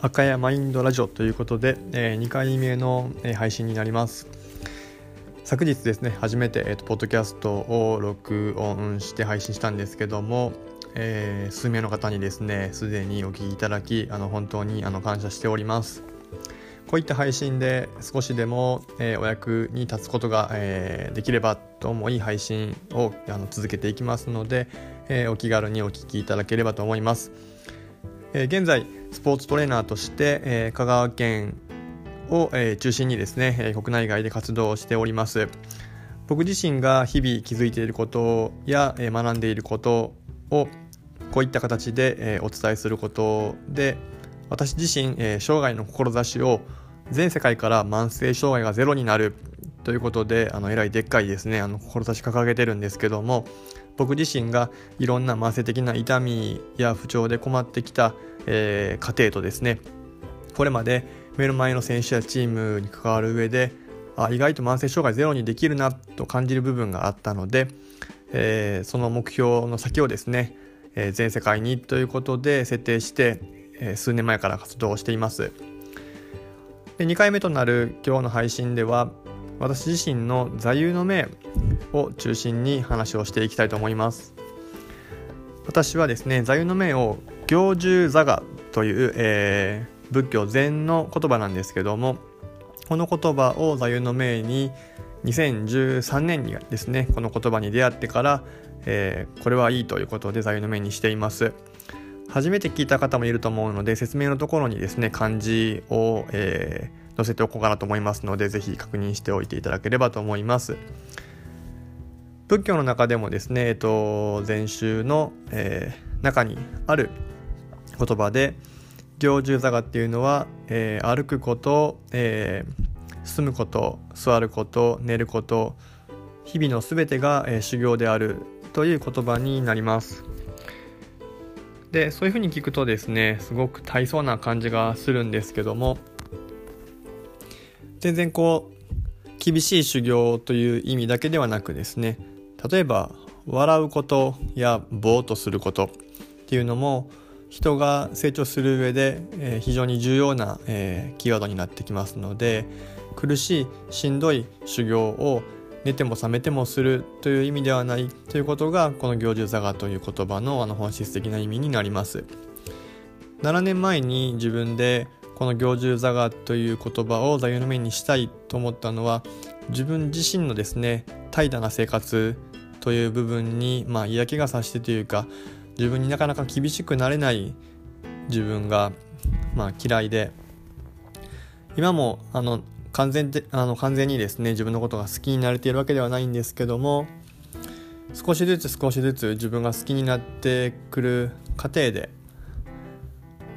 赤谷マインドラジオということで、えー、2回目の、えー、配信になります昨日ですね初めて、えーと、ポッドキャストを録音して配信したんですけども、えー、数名の方にですねすでにお聞きいただきあの本当にあの感謝しておりますこういった配信で少しでも、え、お役に立つことが、え、できればと思い配信をあの続けていきますので、え、お気軽にお聞きいただければと思います。え現在スポーツトレーナーとして、え香川県を、え中心にですね、え国内外で活動しております。僕自身が日々気づいていることや、え学んでいることをこういった形で、えお伝えすることで私自身、え生涯の志を全世界から慢性障害がゼロになるということであのえらいでっかいですねあの志掲げてるんですけども僕自身がいろんな慢性的な痛みや不調で困ってきた、えー、家庭とですねこれまで目の前の選手やチームに関わる上であ意外と慢性障害ゼロにできるなと感じる部分があったので、えー、その目標の先をですね、えー、全世界にということで設定して、え、数年前から活動しています。で2回目となる今日の配信では私自身の座右の銘を中心に話をしていきたいと思います。私はですね座右の銘を行住座がという、えー、仏教禅の言葉なんですけどもこの言葉を座右の銘に2013年にですねこの言葉に出会ってから、えー、これはいいということで座右の銘にしています。初めて聞いた方もいると思うので説明のところにですね漢字を、えー、載せておこうかなと思いますので是非確認しておいていただければと思います。仏教の中でもですね、えっと、禅宗の、えー、中にある言葉で行住座がっていうのは、えー、歩くこと、えー、住むこと座ること寝ること日々の全てが、えー、修行であるという言葉になります。でそういうふうに聞くとですねすごく大層な感じがするんですけども全然こう厳しい修行という意味だけではなくですね例えば笑うことやぼーっとすることっていうのも人が成長する上で、えー、非常に重要な、えー、キーワードになってきますので苦しいしんどい修行を寝ても覚めてもするという意味ではないということがこの行住座がという言葉のあの本質的な意味になります。7年前に自分でこの行住座がという言葉を座右の銘にしたいと思ったのは自分自身のですね怠惰な生活という部分に、まあ、嫌気がさしてというか自分になかなか厳しくなれない自分が、まあ、嫌いで今もあの完全であの完全にですね自分のことが好きになれているわけではないんですけども少しずつ少しずつ自分が好きになってくる過程で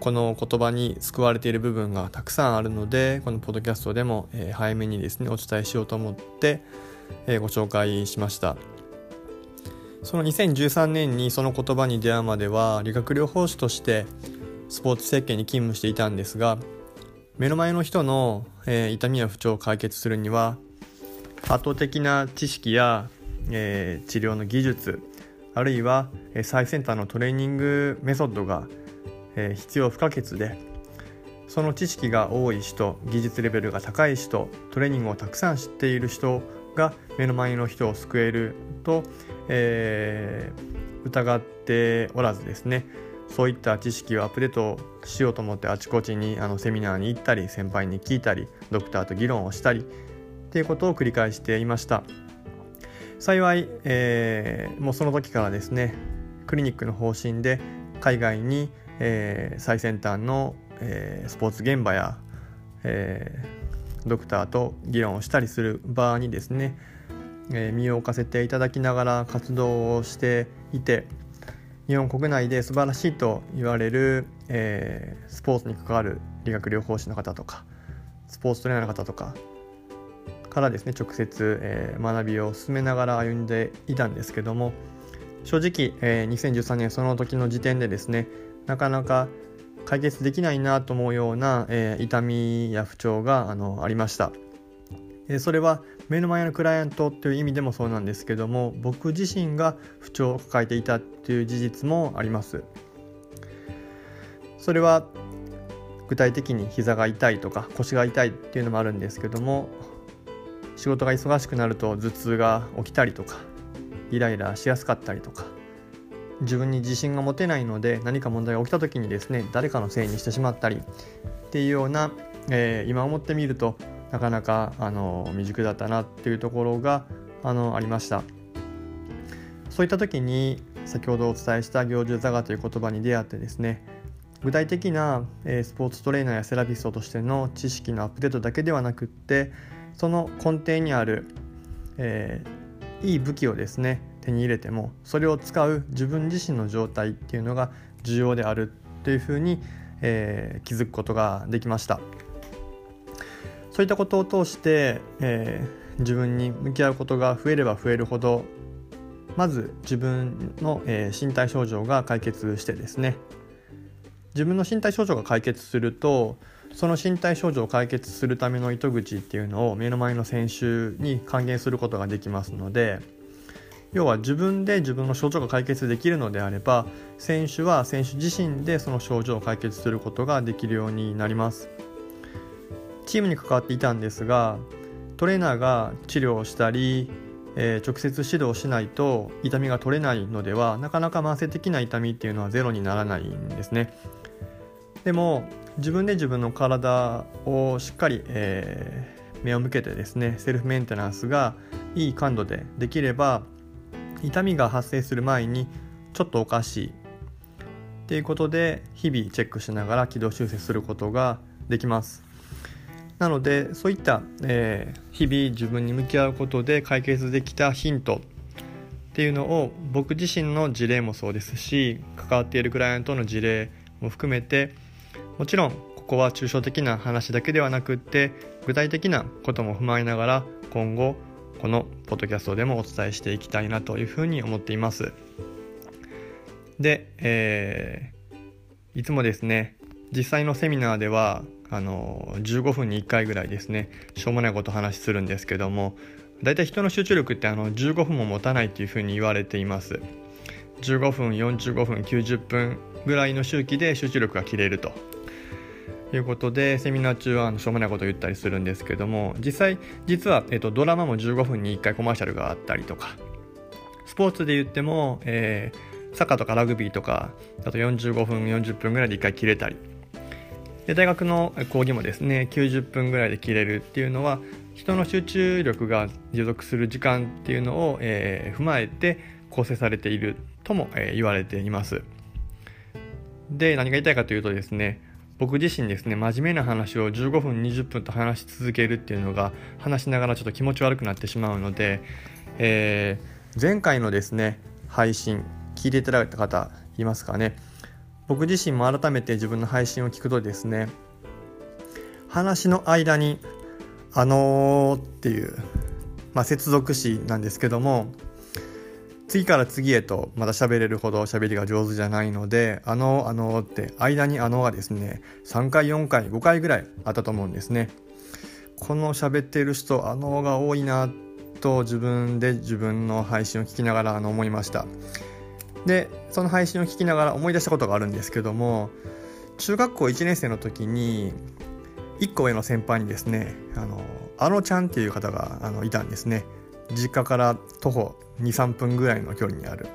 この言葉に救われている部分がたくさんあるのでこのポッドキャストでも、えー、早めにですねお伝えしようと思って、えー、ご紹介しました。その2013年にその言葉に出会うまでは理学療法士としてスポーツ設計に勤務していたんですが目の前の人の、えー、痛みや不調を解決するには圧倒的な知識や、えー、治療の技術あるいは、最先端のトレーニングメソッドが、え、必要不可欠でその知識が多い人技術レベルが高い人トレーニングをたくさん知っている人が目の前の人を救えると、えー、疑っておらずですね。そういった知識をアップデートしようと思ってあちこちにあのセミナーに行ったり先輩に聞いたりドクターと議論をしたりっていうことを繰り返していました。幸い、えー、もうその時からですねクリニックの方針で海外に、えー、最先端の、えー、スポーツ現場や、えー、ドクターと議論をしたりする場にですねえー、身を置かせていただきながら活動をしていて日本国内で素晴らしいと言われる、えー、スポーツに関わる理学療法士の方とかスポーツトレーナーの方とかからですね直接、えー、学びを進めながら歩んでいたんですけども正直、えー、2013年その時の時点でですねなかなか解決できないなと思うような、えー、痛みや不調があのありました。えそれは目の前のクライアントという意味でもそうなんですけども僕自身が不調を抱えていたっていう事実もありますそれは具体的に膝が痛いとか腰が痛いっていうのもあるんですけども仕事が忙しくなると頭痛が起きたりとかイライラしやすかったりとか自分に自信が持てないので何か問題が起きた時にですね誰かのせいにしてしまったりっていうような、えー、今思ってみるとなかなかあの未熟だったなっていうところがあのありました。そういった時に先ほどお伝えした行獣座がという言葉に出会ってですね具体的な、えー、スポーツトレーナーやセラピストとしての知識のアップデートだけではなくってその根底にある、えー、いい武器をですね手に入れてもそれを使う自分自身の状態っていうのが重要であるというふうに、えー、気づくことができました。そういったことを通して、えー、自分に向き合うことが増えれば増えるほどまず自分の、えー、身体症状が解決してですね。自分の身体症状が解決するとその身体症状を解決するための糸口っていうのを目の前の選手に還元することができますので要は自分で自分の症状が解決できるのであれば選手は選手自身でその症状を解決することができるようになります。チームに関わっていたんですがトレーナーが治療をしたり、えー、直接指導しないと痛みが取れないのではなかなか慢性的な痛みっていうのはゼロにならないんですね。でも自分で自分の体をしっかり、えー、目を向けてですねセルフメンテナンスがいい感度でできれば痛みが発生する前にちょっとおかしいっていうことで日々チェックしながら軌道修正することができます。なのでそういった、えー、日々自分に向き合うことで解決できたヒントっていうのを僕自身の事例もそうですし関わっているクライアントの事例も含めてもちろんここは抽象的な話だけではなくって具体的なことも踏まえながら今後このポッドキャストでもお伝えしていきたいなというふうに思っています。で、えー、いつもですね実際のセミナーではあの15分に1回ぐらいですねしょうもないこと話するんですけどもだいたい人の集中力ってあの15分も持たないっていうふうに言われています15分45分90分ぐらいの周期で集中力が切れるということでセミナー中はあのしょうもないことを言ったりするんですけども実際実は、えーと、ドラマも15分に1回コマーシャルがあったりとかスポーツで言っても、えー、サッカーとかラグビーとかだと45分40分ぐらいで1回切れたり。で大学の講義もですね90分ぐらいで切れるっていうのは人の集中力が持続する時間っていうのを、えー、踏まえて構成されているとも、えー、言われています。で何が言いたいかというとですね僕自身ですね真面目な話を15分20分と話し続けるっていうのが話しながらちょっと気持ち悪くなってしまうので、えー、前回のですね配信聞いていただいた方いますかね。僕自身も改めて自分の配信を聞くとですね話の間に「あのー」っていう、まあ、接続詞なんですけども次から次へとまた喋れるほど喋りが上手じゃないので、あの、あのって間にあのがですね、3回、4回、5回ぐらいあったと思うんですね。この喋ってる人、あのが多いなと自分で自分の配信を聞きながらあの思いました。で、その配信を聞きながら思い出したことがあるんですけども、中学校1年生の時に、1個上の先輩にですね、あの、あのちゃんっていう方があのいたんですね。実家から徒歩23分ぐらいの距離にある。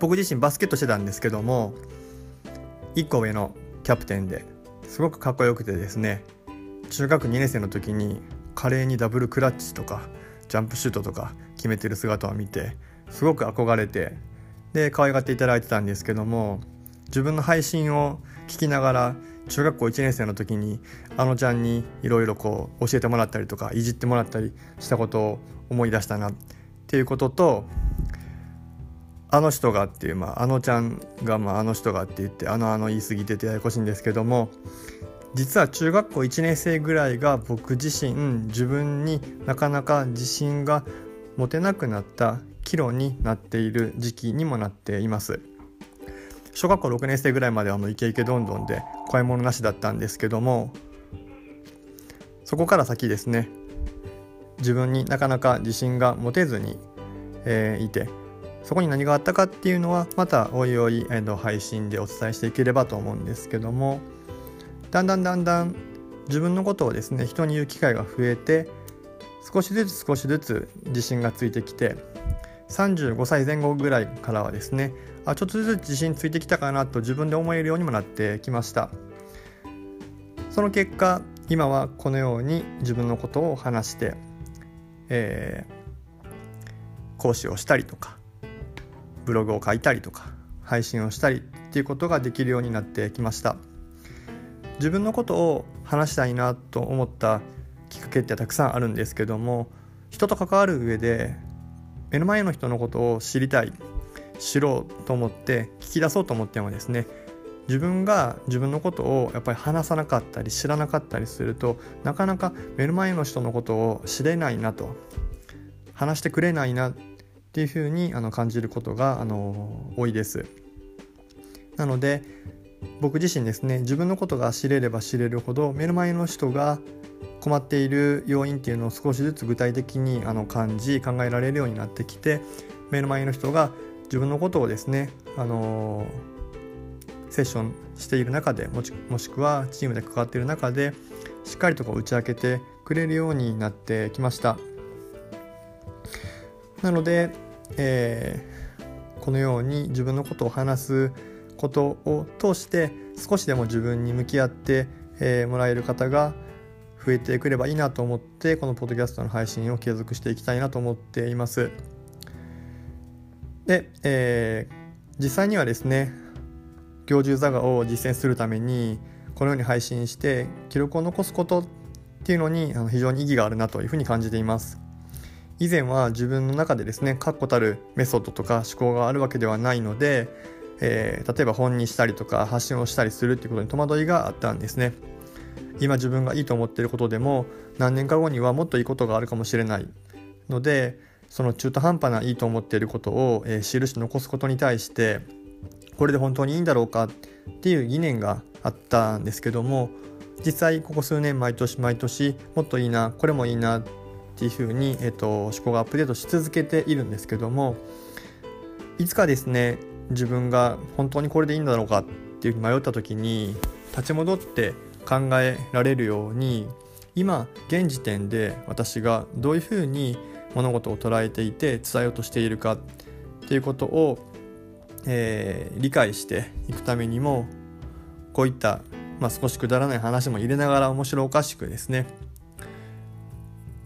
僕自身バスケットしてたんですけども1個上のキャプテンですごくかっこよくてですね中学2年生の時に華麗にダブルクラッチとかジャンプシュートとか決めてる姿を見てすごく憧れてで可愛がっていただいてたんですけども自分の配信を聞きながら中学校1年生の時にあのちゃんにいろいろこう教えてもらったりとかいじってもらったりしたことを思い出したなっていうこととあの人がっていう、まあ、あのちゃんが、まあ、あの人がって言ってあのあの言い過ぎててややこしいんですけども実は中学校1年生ぐらいが僕自身自分になかなか自信が持てなくなった岐路になっている時期にもなっています。小学校6年生ぐらいまではもうイケイケどんどんで怖いものなしだったんですけどもそこから先ですね自分になかなか自信が持てずに、えー、いてそこに何があったかっていうのはまたおいおい、えー、配信でお伝えしていければと思うんですけどもだんだんだんだん自分のことをですね人に言う機会が増えて少しずつ少しずつ自信がついてきて35歳前後ぐらいからはですねあちょっとずつ自信ついてきたかなと自分で思えるようにもなってきました。その結果今はこのように自分のことを話して、えー、講師をしたりとかブログを書いたりとか配信をしたりっていうことができるようになってきました。自分のことを話したいなと思ったきっかけってたくさんあるんですけども人と関わる上で目の前の人のことを知りたい知ろうと思って聞き出そうと思ってもですね自分が自分のことをやっぱり話さなかったり知らなかったりするとなかなか目の前の人のことを知れないなと話してくれないなっていうふうにあの感じることがあの多いです。なので僕自身ですね自分のことが知れれば知れるほど目の前の人が困っている要因っていうのを少しずつ具体的にあの感じ考えられるようになってきて目の前の人が自分のことをですね、あのセッションしている中でもしくはチームで関わっている中でしっかりとこう打ち明けてくれるようになってきました。なので、えー、このように自分のことを話すことを通して少しでも自分に向き合って、えー、もらえる方が増えてくればいいなと思ってこのポッドキャストの配信を継続していきたいなと思っています。で、えー、実際にはですね行獣座画を実践するためにこのように配信して記録を残すことっていうのに非常に意義があるなというふうに感じています。以前は自分の中でですね確固たるメソッドとか思考があるわけではないのでえー、例えば本にしたりとか発信をしたりするっていうことに戸惑いがあったんですね今自分がいいと思っていることでも何年か後にはもっといいことがあるかもしれない。のでその中途半端ないいと思っていることを、えー、記し残すことに対してこれで本当にいいんだろうかっていう疑念があったんですけども実際ここ数年毎年毎年もっといいなこれもいいなっていうふうに、えーと思考がアップデートし続けているんですけどもいつかですね自分が本当にこれでいいんだろうかっていうふうに迷った時に立ち戻って考えられるように今現時点で私がどういうふうに物事を捉えていて伝えようとしているかっていうことを、えー、理解していくためにもこういった、まあ、少しくだらない話も入れながら面白おかしくですね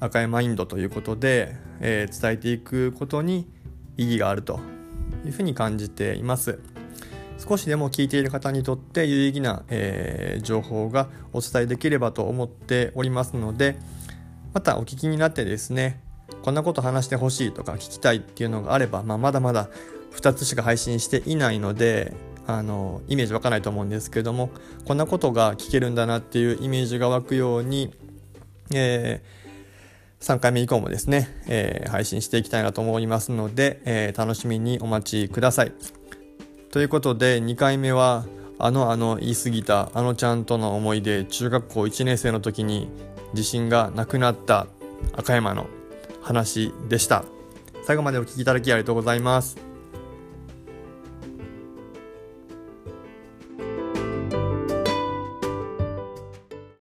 赤いマインドということで、えー、伝えていくことに意義があるというふうに感じています。少しでも聞いている方にとって有意義な、えー、情報がお伝えできればと思っておりますのでまたお聞きになってですねこんなこと話してほしいとか聞きたいっていうのがあれば、まあ、まだまだ2つしか配信していないのであのイメージ湧かないと思うんですけどもこんなことが聞けるんだなっていうイメージが湧くように、えー3回目以降もですね、えー、配信していきたいなと思いますので、えー、楽しみにお待ちください。ということで2回目はあのあの言い過ぎたあのちゃんとの思い出中学校1年生の時に自信がなくなった赤山の話でした。最後までお聴きいただきありがとうございます。